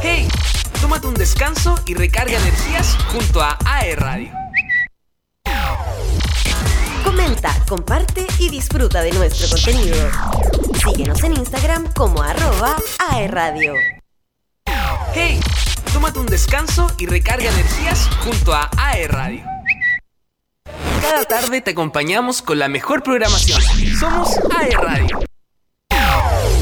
Hey, tómate un descanso y recarga energías junto a AE Radio. Comenta, comparte y disfruta de nuestro contenido. Síguenos en Instagram como arroba aeradio. Hey, tómate un descanso y recarga energías junto a AE Radio. Cada tarde te acompañamos con la mejor programación. Somos AE Radio.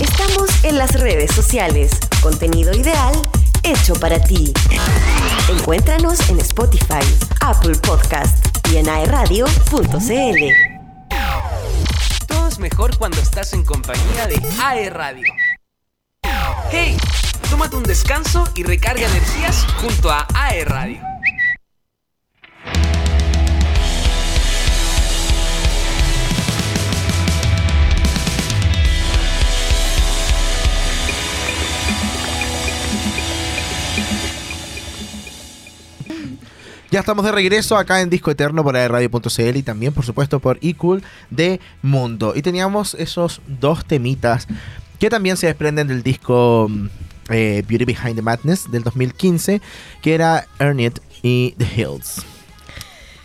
Estamos en las redes sociales. Contenido ideal hecho para ti. Encuéntranos en Spotify, Apple Podcast y en aeradio.cl. Todo es mejor cuando estás en compañía de AE Radio. Hey, tómate un descanso y recarga energías junto a AE Radio. Ya estamos de regreso acá en Disco Eterno por radio.cl y también, por supuesto, por eCool de Mundo. Y teníamos esos dos temitas que también se desprenden del disco mm, eh, Beauty Behind the Madness del 2015, que era Earn It y The Hills.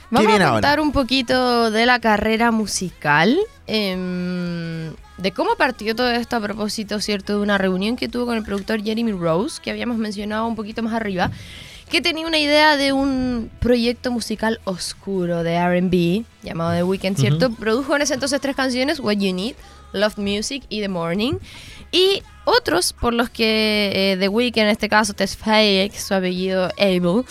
Vamos a ahora? contar un poquito de la carrera musical, em, de cómo partió todo esto a propósito, ¿cierto? De una reunión que tuvo con el productor Jeremy Rose, que habíamos mencionado un poquito más arriba, que tenía una idea de un proyecto musical oscuro de RB llamado The Weeknd, ¿cierto? Produjo en ese entonces tres canciones, What You Need, Love Music y The Morning. Y otros por los que eh, The Weeknd, en este caso Tesfaye, que es su apellido Abel,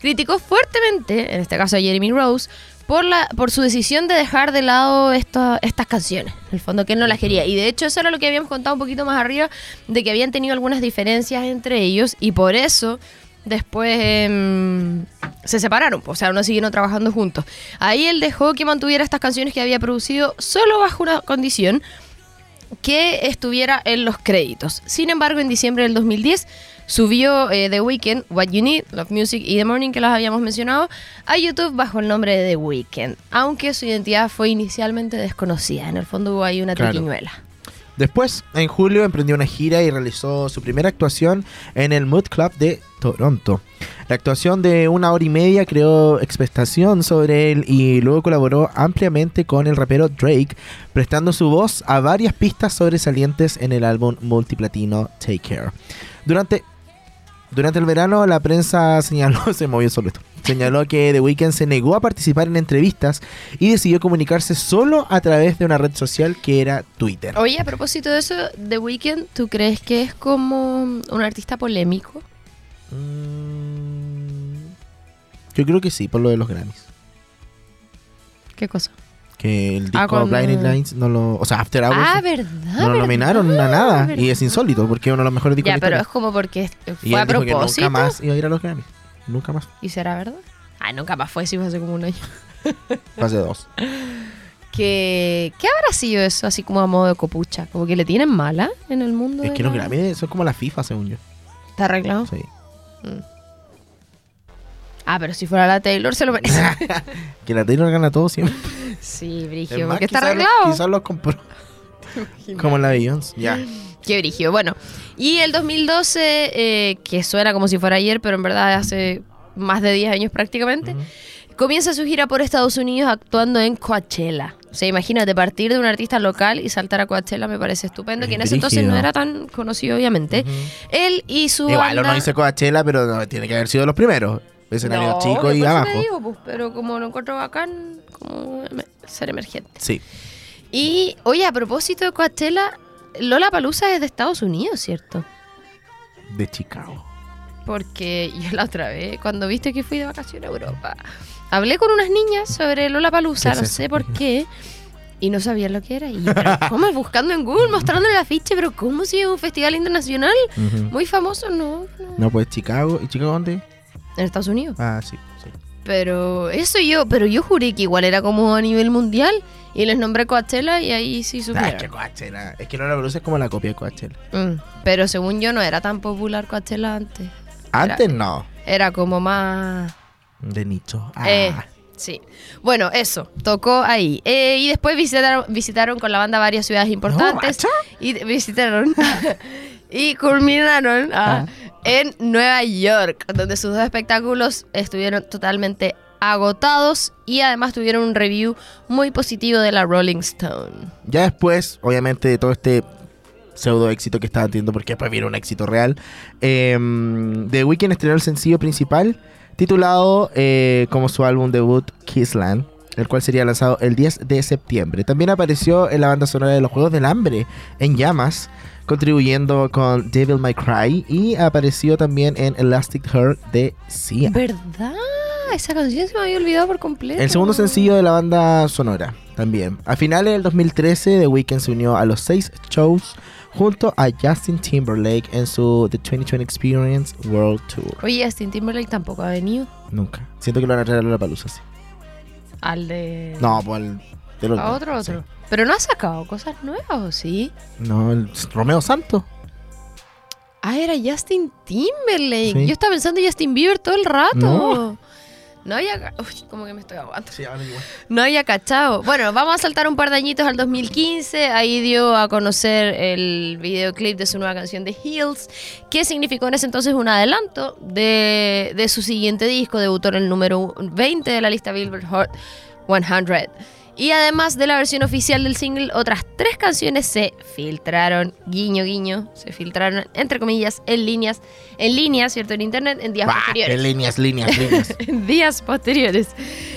criticó fuertemente, en este caso a Jeremy Rose, por, la, por su decisión de dejar de lado esta- estas canciones. En el fondo que él no las quería. Y de hecho eso era lo que habíamos contado un poquito más arriba, de que habían tenido algunas diferencias entre ellos y por eso después em, se separaron, o sea, no siguieron trabajando juntos. Ahí él dejó que mantuviera estas canciones que había producido solo bajo una condición, que estuviera en los créditos. Sin embargo, en diciembre del 2010 subió eh, The Weeknd, What You Need, Love Music y The Morning, que las habíamos mencionado, a YouTube bajo el nombre de The Weeknd, aunque su identidad fue inicialmente desconocida. En el fondo hubo ahí una Claro. triquiñuela. Después, en julio, emprendió una gira y realizó su primera actuación en el Mood Club de Toronto. La actuación de una hora y media creó expectación sobre él y luego colaboró ampliamente con el rapero Drake, prestando su voz a varias pistas sobresalientes en el álbum multiplatino Take Care. Durante, durante el verano, la prensa señaló, se movió solo esto, señaló que The Weeknd se negó a participar en entrevistas y decidió comunicarse solo a través de una red social que era Twitter. Oye, a propósito de eso, The Weeknd, ¿tú crees que es como un artista polémico? Mm, Yo creo que sí, por lo de los Grammys. ¿Qué cosa? Que el disco Ah, Blinding Lights no lo. O sea, After Hours. Ah, ¿verdad? no lo ¿verdad? nominaron a nada. Y es insólito porque es uno de los mejores discos Ya, de pero es como porque Y fue a dijo que propósito. nunca más iba a ir a los Grammys. Nunca más. ¿Y será verdad? Ah, nunca más fue, sí fue hace como un año. Fase 2. que ¿Qué habrá sido eso así como a modo de copucha? Como que le tienen mala en el mundo. Es que los Grammys son como la FIFA, según yo. ¿Está arreglado? Sí. Ah, pero si fuera la Taylor se lo merece. Que la Taylor gana todo siempre. Sí, Brigio, más, porque está arreglado. Quizás los compró. como la Beyoncé. Ya. Qué brigio. Bueno, y el 2012, eh, que suena como si fuera ayer, pero en verdad hace más de 10 años prácticamente, comienza su gira por Estados Unidos actuando en Coachella. O sea, imagínate, partir de un artista local y saltar a Coachella me parece estupendo, Es que en ese entonces no era tan conocido, obviamente. Él y su Igual banda... uno dice Coachella, pero no, tiene que haber sido los primeros. Escenario No, chico y abajo. digo, pues, pero como lo encuentro bacán, como ser emergente. Sí. Y, oye, a propósito de Coachella, Lola Palusa es de Estados Unidos, ¿cierto? De Chicago. Porque yo la otra vez, cuando viste que fui de vacaciones a Europa, hablé con unas niñas sobre Lola Palusa, ¿Qué es no sé por qué, y no sabían lo que era. Y yo, ¿cómo? Buscando en Google, mostrándole el afiche, pero ¿cómo si es un festival internacional? Muy famoso, ¿no? no. No, pues Chicago. ¿Y Chicago dónde? En Estados Unidos. Ah, sí. sí. Pero eso yo, pero yo juré que igual era como a nivel mundial. Y les nombré Coachella y ahí sí Ah, es supieron. que Coachella. Es que no la produce como la copia de Coachella. Mm, Pero según yo no era tan popular Coachella antes. Antes no. Era como más... De nicho. Ah. Eh, sí. Bueno, eso, tocó ahí. Eh, y después visitaron, visitaron con la banda varias ciudades importantes. macha. y visitaron. y culminaron ah, en Nueva York, donde sus dos espectáculos estuvieron totalmente agotados y además tuvieron un review muy positivo de la Rolling Stone. Ya después, obviamente, de todo este pseudo éxito que estaba teniendo, porque después viene un éxito real, eh, The Weeknd estrenó el sencillo principal titulado eh, como su álbum debut Kissland, el cual sería lanzado el 10 de septiembre. También apareció en la banda sonora de los Juegos del Hambre, en llamas, contribuyendo con Devil May Cry y apareció también en Elastic Heart de Sia. ¿Verdad? Esa canción se me había olvidado por completo. El segundo sencillo de la banda sonora también. A finales del 2013, The Weeknd se unió a los seis shows junto a Justin Timberlake en su The 2020 Experience World Tour. Oye, Justin Timberlake tampoco ha venido Nunca. Siento que lo van a traer a la palusa, sí. al de... No, pues el del otro. A otro, sí. otro. Pero no ha sacado cosas nuevas, ¿o sí? No, el Romeo Santo. Ah, era Justin Timberlake. Sí. Yo estaba pensando en Justin Bieber todo el rato. No. No había... Uy, como que me estoy ahogando. Sí, ahora igual. No había cachado. Bueno, vamos a saltar un par de añitos al 2015. Ahí dio a conocer el videoclip de su nueva canción The Hills, que significó en ese entonces un adelanto de, de su siguiente disco. Debutó en el número 20 de la lista Billboard Hot 100. Y además de la versión oficial del single, otras tres canciones se filtraron, guiño, guiño, se filtraron, entre comillas, en líneas, en línea, ¿cierto? En internet, en días Bah, posteriores qué líneas, líneas, líneas. en días posteriores.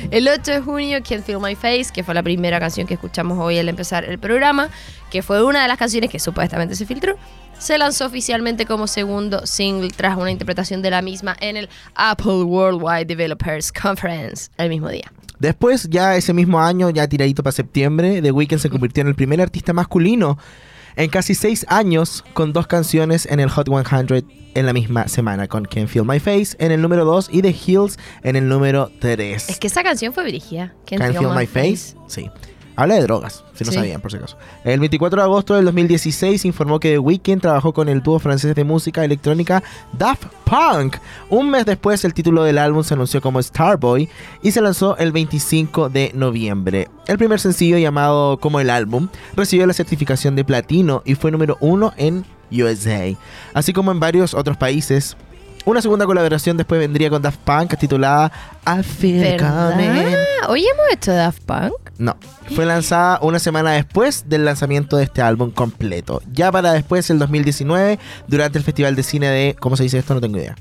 El 8 de junio, Can't Feel My Face, que fue la primera canción que escuchamos hoy al empezar el programa, que fue una de las canciones que supuestamente se filtró, se lanzó oficialmente como segundo single tras una interpretación de la misma en el Apple Worldwide Developers Conference el mismo día. Después, ya ese mismo año, ya tiradito para septiembre, The Weeknd se convirtió en el primer artista masculino en casi seis años con dos canciones en el Hot 100 en la misma semana, con Can't Feel My Face en el número 2 y The Hills en el número 3. Es que esa canción fue brígida. Can't, Can't Feel My Face, sí. Habla de drogas, si no Sí. sabían, por si acaso. El 24 de agosto del 2016 informó que The Weeknd trabajó con el dúo francés de música electrónica Daft Punk. Un mes después, el título del álbum se anunció como Starboy y se lanzó el 25 de noviembre. El primer sencillo, llamado como el álbum, recibió la certificación de platino y fue número uno en USA, así como en varios otros países. Una segunda colaboración después vendría con Daft Punk titulada I Feel. Coming. Hoy hemos hecho Daft Punk. No, fue lanzada una semana después del lanzamiento de este álbum completo. Ya para después, el 2019, durante el Festival de Cine de... ¿Cómo se dice esto? No tengo idea.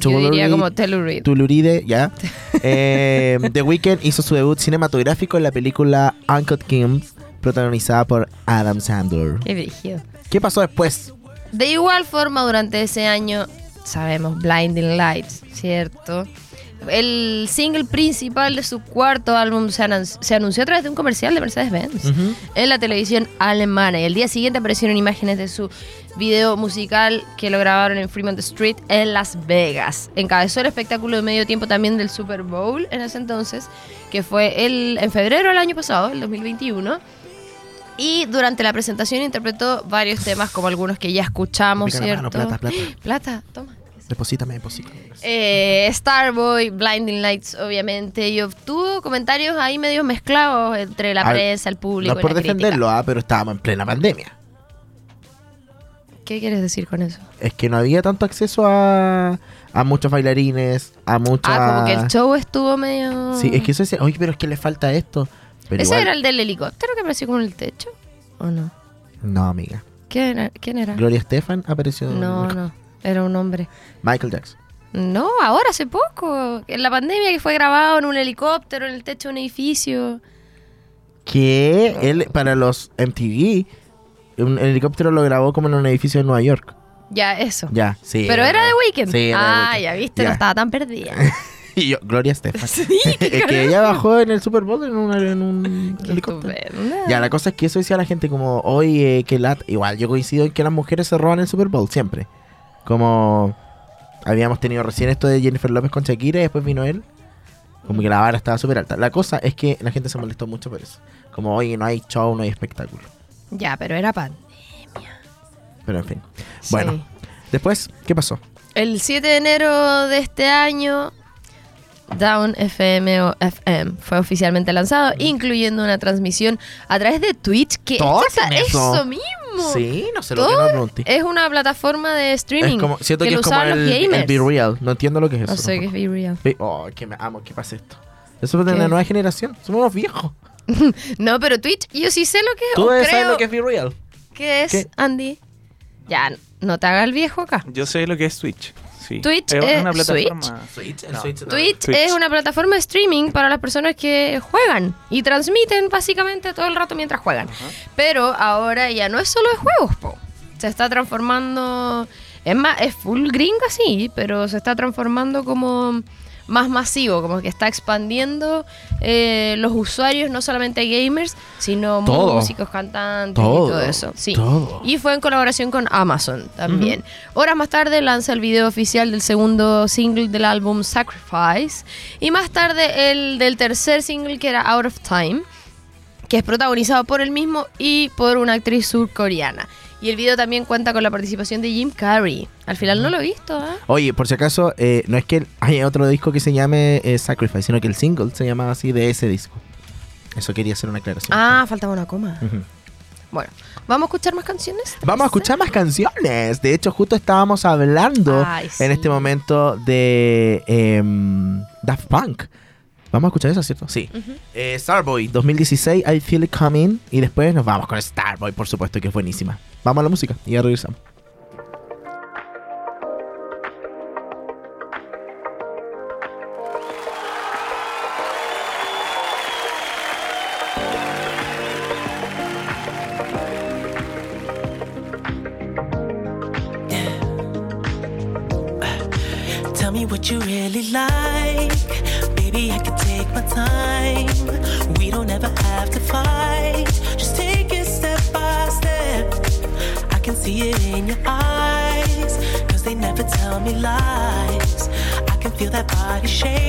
Yo diría Telluride- como Telluride. Tuluride, ya. Eh, The Weeknd hizo su debut cinematográfico en la película Uncut Gems, protagonizada por Adam Sandler. Qué brígido. ¿Qué pasó después? De igual forma, durante ese año, sabemos, Blinding Lights, ¿cierto? El single principal de su cuarto álbum se, anan- se anunció a través de un comercial de Mercedes-Benz en la televisión alemana. Y el día siguiente aparecieron imágenes de su video musical que lo grabaron en Fremont Street en Las Vegas. Encabezó el espectáculo de medio tiempo también del Super Bowl en ese entonces, que fue el, en febrero del año pasado, el 2021. Y durante la presentación interpretó varios temas, como algunos que ya escuchamos, Pica ¿cierto? mano, plata, plata. Plata, toma. Deposítame, deposítame. Eh, Starboy, Blinding Lights, obviamente, y obtuvo comentarios ahí medio mezclados entre la prensa, el público. No es por la crítica. defenderlo, ah, pero estábamos en plena pandemia. ¿Qué quieres decir con eso? Es que no había tanto acceso a, a muchos bailarines, a muchas... Ah, como que el show estuvo medio. Sí, es que eso es... Oye, pero es que le falta esto. Pero ¿Ese igual- era el del helicóptero que apareció con el techo? ¿O no? No, amiga. ¿Quién era? ¿Quién era? Gloria Estefan apareció... No, no. Era un hombre. Michael Jackson. No, ahora hace poco. En la pandemia que fue grabado en un helicóptero en el techo de un edificio. Que él, para los MTV, un helicóptero lo grabó como en un edificio de Nueva York. Ya, eso. Ya, sí. Pero era de Weekend. Sí, era ah, Weeknd. ya viste, no estaba tan perdida. Y yo, Gloria Estefan. Sí, que ella bajó en el Super Bowl en un, en un Qué helicóptero. estupenda. Ya, la cosa es que eso decía la gente como, oye, que lat... Igual, yo coincido en que las mujeres se roban el Super Bowl, siempre. Como habíamos tenido recién esto de Jennifer López con Shakira y después vino él. Como que la vara estaba súper alta. La cosa es que la gente se molestó mucho por eso. Como, oye, no hay show, no hay espectáculo. Ya, pero era pan. Pero en fin. Bueno, después, ¿qué pasó? El 7 de enero de este año, Down FM o FM fue oficialmente lanzado, incluyendo una transmisión a través de Twitch, que Todos es hacen eso. eso mismo. Sí, no sé lo que no pregunté. Es una plataforma de streaming Es como, siento que, lo es como el, los el gamers. Be Real. No entiendo lo que es eso. no sé qué es Be Real. Be- Oh, que me amo que pase esto. Eso es de ¿Qué? la nueva generación. Somos unos viejos. No, pero Twitch, yo sí sé lo que es. Tú debes saber lo que es Be Real. que es, ¿Qué? Andy. Ya, no te haga el viejo acá. Yo sé lo que es Twitch. Sí. Twitch es es una plataforma. Switch, No. Switch, no. Twitch, Twitch. es una plataforma de streaming para las personas que juegan y transmiten básicamente todo el rato mientras juegan. Pero ahora ya no es solo de juegos, po. Se está transformando. Es más, es full gringa, sí, pero se está transformando como más masivo, como que está expandiendo eh, los usuarios, no solamente gamers, sino Todo. músicos, cantantes Todo. y todo eso. Sí. Todo. Y fue en colaboración con Amazon también. Horas más tarde lanza el video oficial del segundo single del álbum Sacrifice. Y más tarde el del tercer single que era Out of Time, que es protagonizado por él mismo y por una actriz surcoreana. Y el video también cuenta con la participación de Jim Carrey. Al final no lo he visto, ¿ah? Oye, por si acaso, eh, no es que hay otro disco que se llame eh, Sacrifice, sino que el single se llamaba así de ese disco. Eso quería hacer una aclaración. Ah, faltaba una coma. Bueno, ¿vamos a escuchar más canciones? ¿Te Vamos a escuchar más canciones. De hecho, justo estábamos hablando Ay, sí. en este momento de em, Daft Punk. Vamos a escuchar eso, ¿cierto? Sí. Eh, Starboy 2016, I Feel It Coming. Y después nos vamos con Starboy, por supuesto, que es buenísima. Vamos a la música y ya regresamos. body shape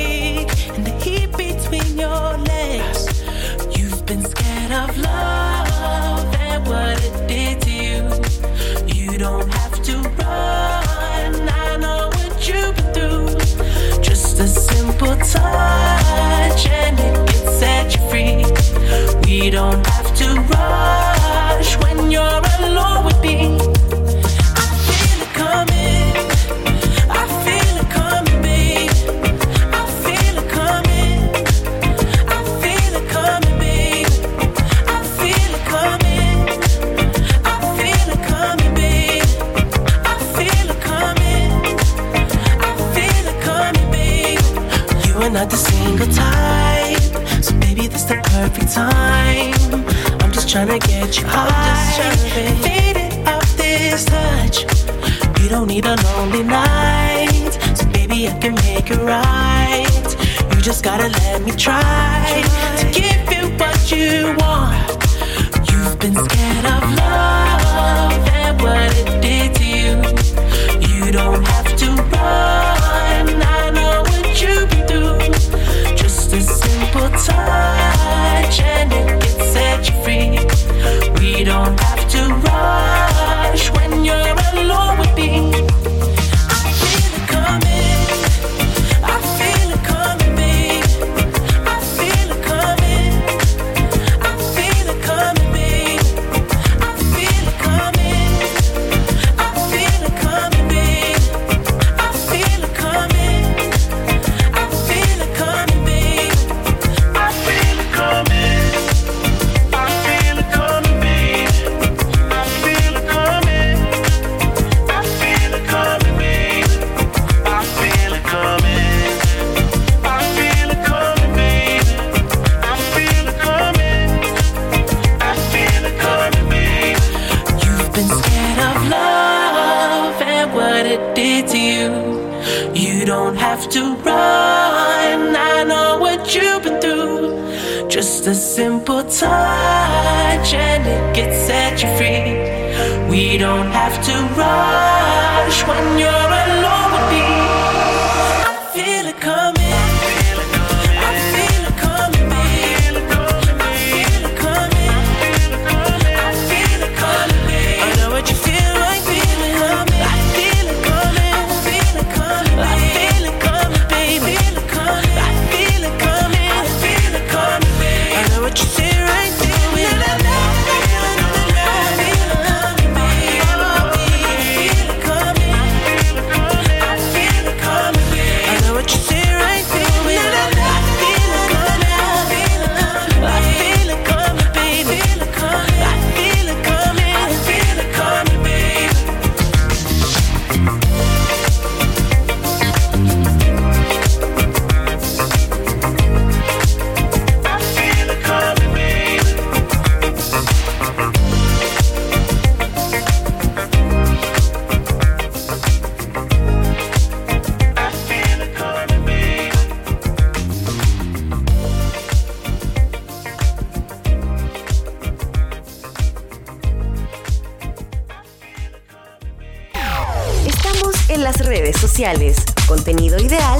en las redes sociales. Contenido ideal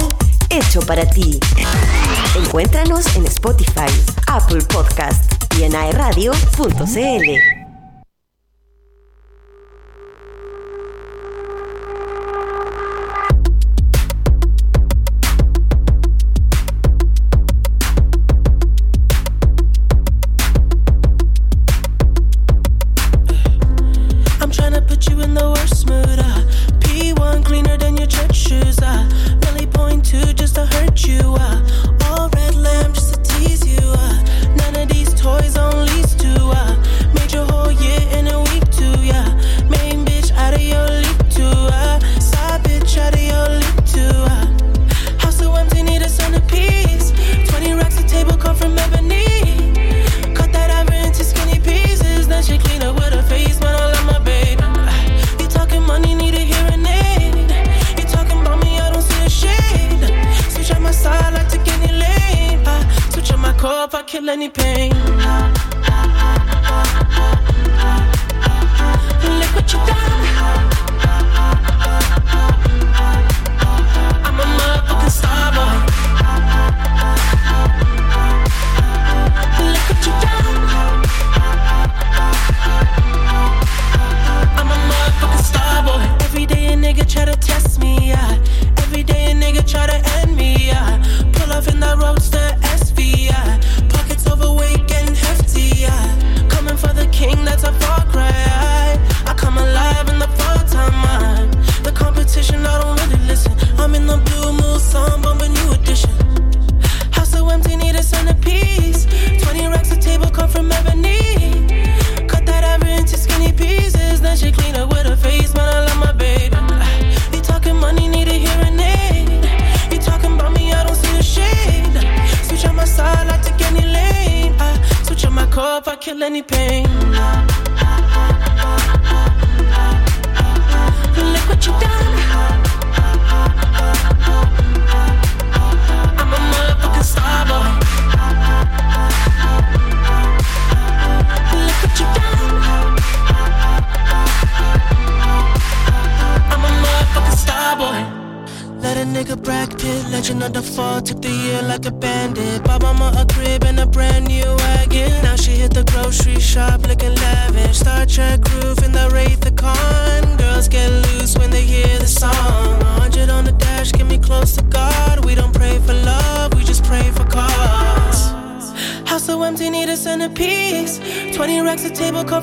hecho para ti. Encuéntranos en Spotify, Apple Podcast y en aeradio.cl. kill any pain.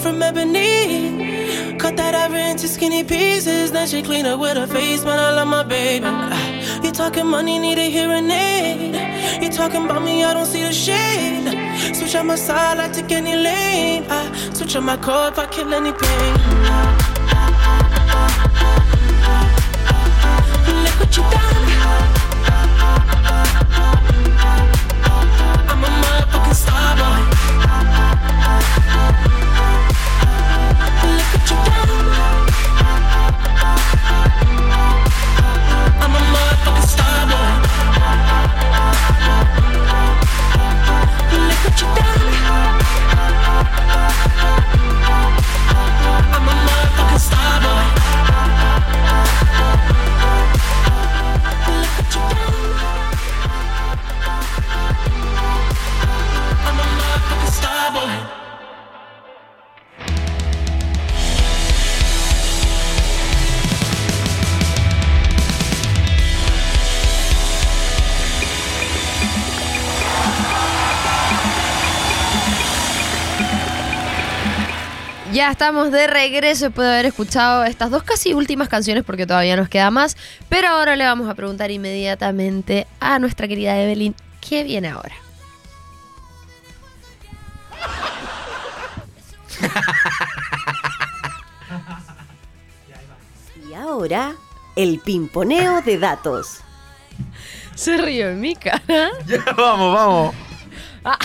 from ebony. Cut that ivory into skinny pieces. Then she clean up with her face, man. I love my baby. Ah, you talking money, need a hearing aid. You talking about me, I don't see the shade. Switch on my side, I take any lane. I switch on my car if I kill anything. estamos de regreso después de haber escuchado estas dos casi últimas canciones porque todavía nos queda más. Pero ahora le vamos a preguntar inmediatamente a nuestra querida Evelyn, ¿qué viene ahora? y ahora, el pimponeo de datos. Se rió en mi cara. Ya, vamos, vamos. Ah.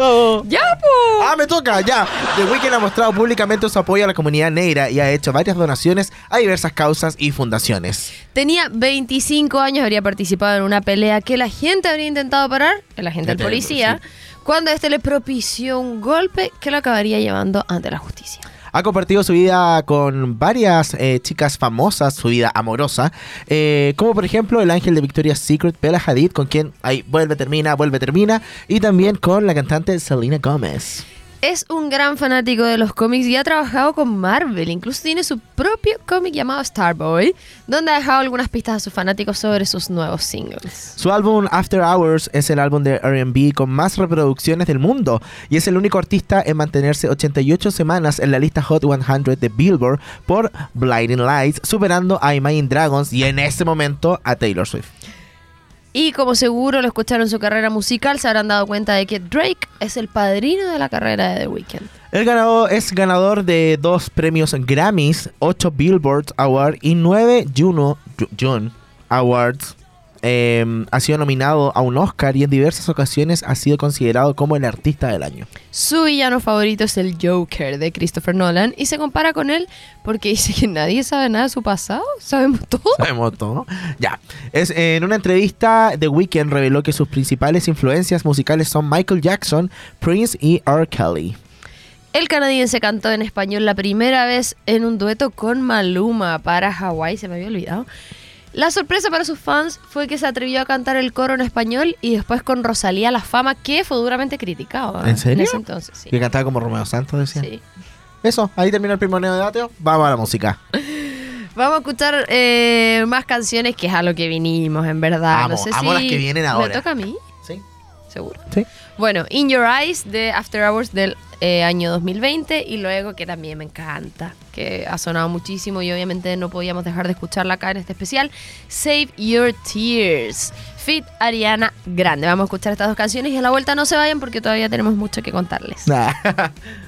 Oh. ¡Ya, po! ¡Ah, me toca! ¡Ya! The Weeknd ha mostrado públicamente su apoyo a la comunidad negra y ha hecho varias donaciones a diversas causas y fundaciones. Tenía 25 años, habría participado en una pelea que la gente habría intentado parar, el agente del policía, cuando este le propició un golpe que lo acabaría llevando ante la justicia. Ha compartido su vida con varias eh, chicas famosas, su vida amorosa, eh, como por ejemplo el ángel de Victoria's Secret, Bella Hadid, con quien ahí vuelve, termina, vuelve, termina, y también con la cantante Selena Gomez. Es un gran fanático de los cómics y ha trabajado con Marvel. Incluso tiene su propio cómic llamado Starboy, donde ha dejado algunas pistas a sus fanáticos sobre sus nuevos singles. Su álbum After Hours es el álbum de RB con más reproducciones del mundo y es el único artista en mantenerse 88 semanas en la lista Hot 100 de Billboard por Blinding Lights, superando a Imagine Dragons y en ese momento a Taylor Swift. Y como seguro lo escucharon en su carrera musical, se habrán dado cuenta de que Drake es el padrino de la carrera de The Weeknd. El ganador es ganador de dos premios Grammys, 8 Billboard Awards y 9 Juno Ju- June Awards. Eh, ha sido nominado a un Oscar y en diversas ocasiones ha sido considerado como el artista del año. Su villano favorito es el Joker de Christopher Nolan y se compara con él porque dice que nadie sabe nada de su pasado. Sabemos todo. Sabemos todo. Ya. Es, en una entrevista, The Weeknd reveló que sus principales influencias musicales son Michael Jackson, Prince y R. Kelly. El canadiense cantó en español la primera vez en un dueto con Maluma para Hawái, se me había olvidado. La sorpresa para sus fans fue que se atrevió a cantar el coro en español y después con Rosalía la fama que fue duramente criticado. ¿En serio? ese entonces, sí. Que cantaba como Romeo Santos, decía. Sí. Eso, ahí termina el primer debate. Vamos a la música. Vamos a escuchar eh, más canciones que es a lo que vinimos, en verdad. Amo, no sé amo si las que vienen ahora. ¿Me toca a mí? Sí. Seguro. Sí. Bueno, In Your Eyes de After Hours del eh, año 2020 y luego que también me encanta, que ha sonado muchísimo y obviamente no podíamos dejar de escucharla acá en este especial, Save Your Tears, Fit Ariana Grande. Vamos a escuchar estas dos canciones y a la vuelta no se vayan porque todavía tenemos mucho que contarles.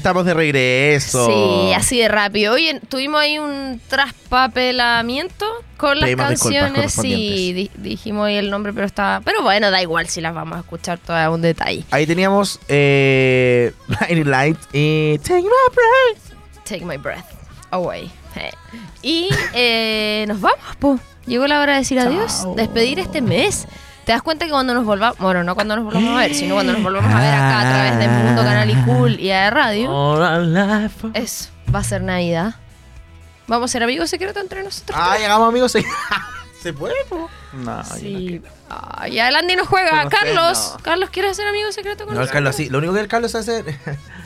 Estamos de regreso. Sí, así de rápido. Oye, tuvimos ahí un traspapelamiento con las canciones. Correspondientes. di- dijimos ahí el nombre, pero estaba. Pero bueno, da igual si las vamos a escuchar todas a un detalle. Ahí teníamos eh, Light y Take My Breath. Take my breath away. Eh. Y eh, nos vamos, po. Llegó la hora de decir adiós, despedir este mes. ¿Te das cuenta que cuando nos volvamos, bueno, no cuando nos volvamos a ver, sino cuando nos volvamos a ver acá a través de Mundo Canal y Cool y a Radio, All life. eso va a ser Navidad? ¿Vamos a ser amigos secretos entre nosotros? Ah, llegamos amigos. Se, se puede, po? No, Sí. Ya el Andy no juega. No sé, Carlos, no. Carlos, ¿quieres ser amigo secreto con No, el nosotros? Carlos sí. Lo único que el Carlos hace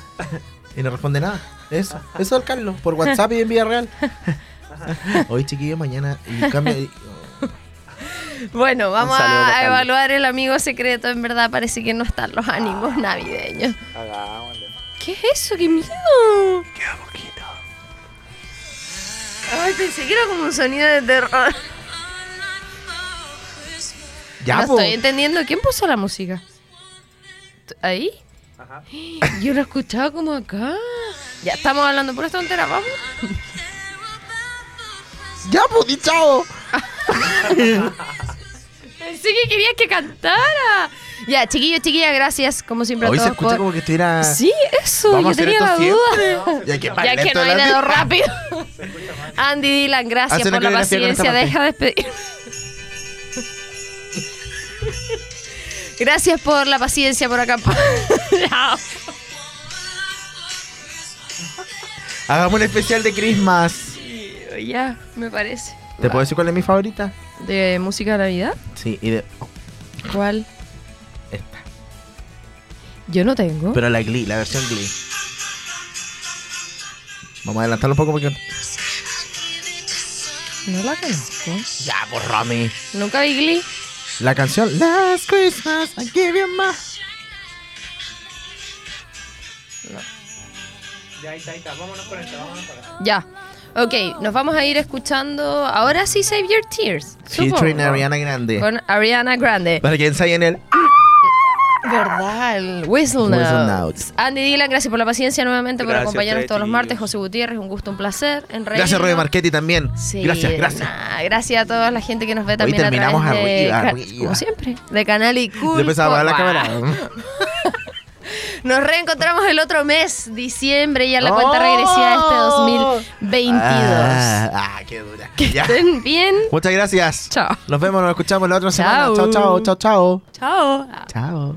y no responde nada. Eso, eso el Carlos. Por WhatsApp y en vida real. Hoy, chiquillos, mañana. Y cambia. Bueno, vamos a evaluar el amigo secreto. En verdad parece que no están los ánimos navideños. Hagámosle. ¿Qué es eso? ¡Qué miedo! Queda poquito. Ay, pensé que era como un sonido de terror. Ya, no po. estoy entendiendo. ¿Quién puso la música? ¿Ahí? Yo lo escuchaba como acá. Ya estamos hablando por esta tontera, vamos. Ya, di chao. Pensé que querías que cantara. Ya, chiquillos, chiquillas, gracias como siempre Hoy a se todos. escucha por- como que estuviera. Sí, eso, Vamos a yo hacer tenía la esto duda. siempre. Ya que, Ya no hay delante- dedo rápido. Andy Dylan, gracias Hace una por la coreografía con esta paciencia. Deja de despedir. Gracias por la paciencia por acá. Hagamos un especial de Christmas. Ya, me parece. ¿Te puedo decir cuál es mi favorita? ¿De música de Navidad? Sí, y de oh, ¿Cuál? esta. Yo no tengo. Pero la Glee, la versión Glee. Vamos a adelantarlo un poco porque... No la conozco. Ya, por Rami. Nunca vi Glee. La canción Last Christmas, I give you my... Ya, ahí está, ahí está. Vámonos con esto, vámonos con esto. Ya. Ok, nos vamos a ir escuchando. Ahora sí, Save Your Tears. Featuring supongo. Ariana Grande. Con Ariana Grande. Para que ensayen el... ¿Verdad? El Whistle Whistle Notes. Notes. Andy Dylan, gracias por la paciencia nuevamente, por Gracias a acompañarnos todos los martes. José Gutiérrez, un gusto, un placer. En Gracias. Roy Marchetti, también. Sí, gracias, de gracias. Gracias a toda la gente que nos ve también a terminamos través de arriba, ca- arriba. Como siempre, de Canal y Cool. Después a la cámara. Nos reencontramos el otro mes, diciembre, ya la cuenta ¡Oh! regresiva de este 2022. Ah, ah qué dura. Que ya. estén bien. Muchas gracias. Chao. Nos vemos, nos escuchamos la otra semana. Chao, chao, chao, chao. Chao. Chao.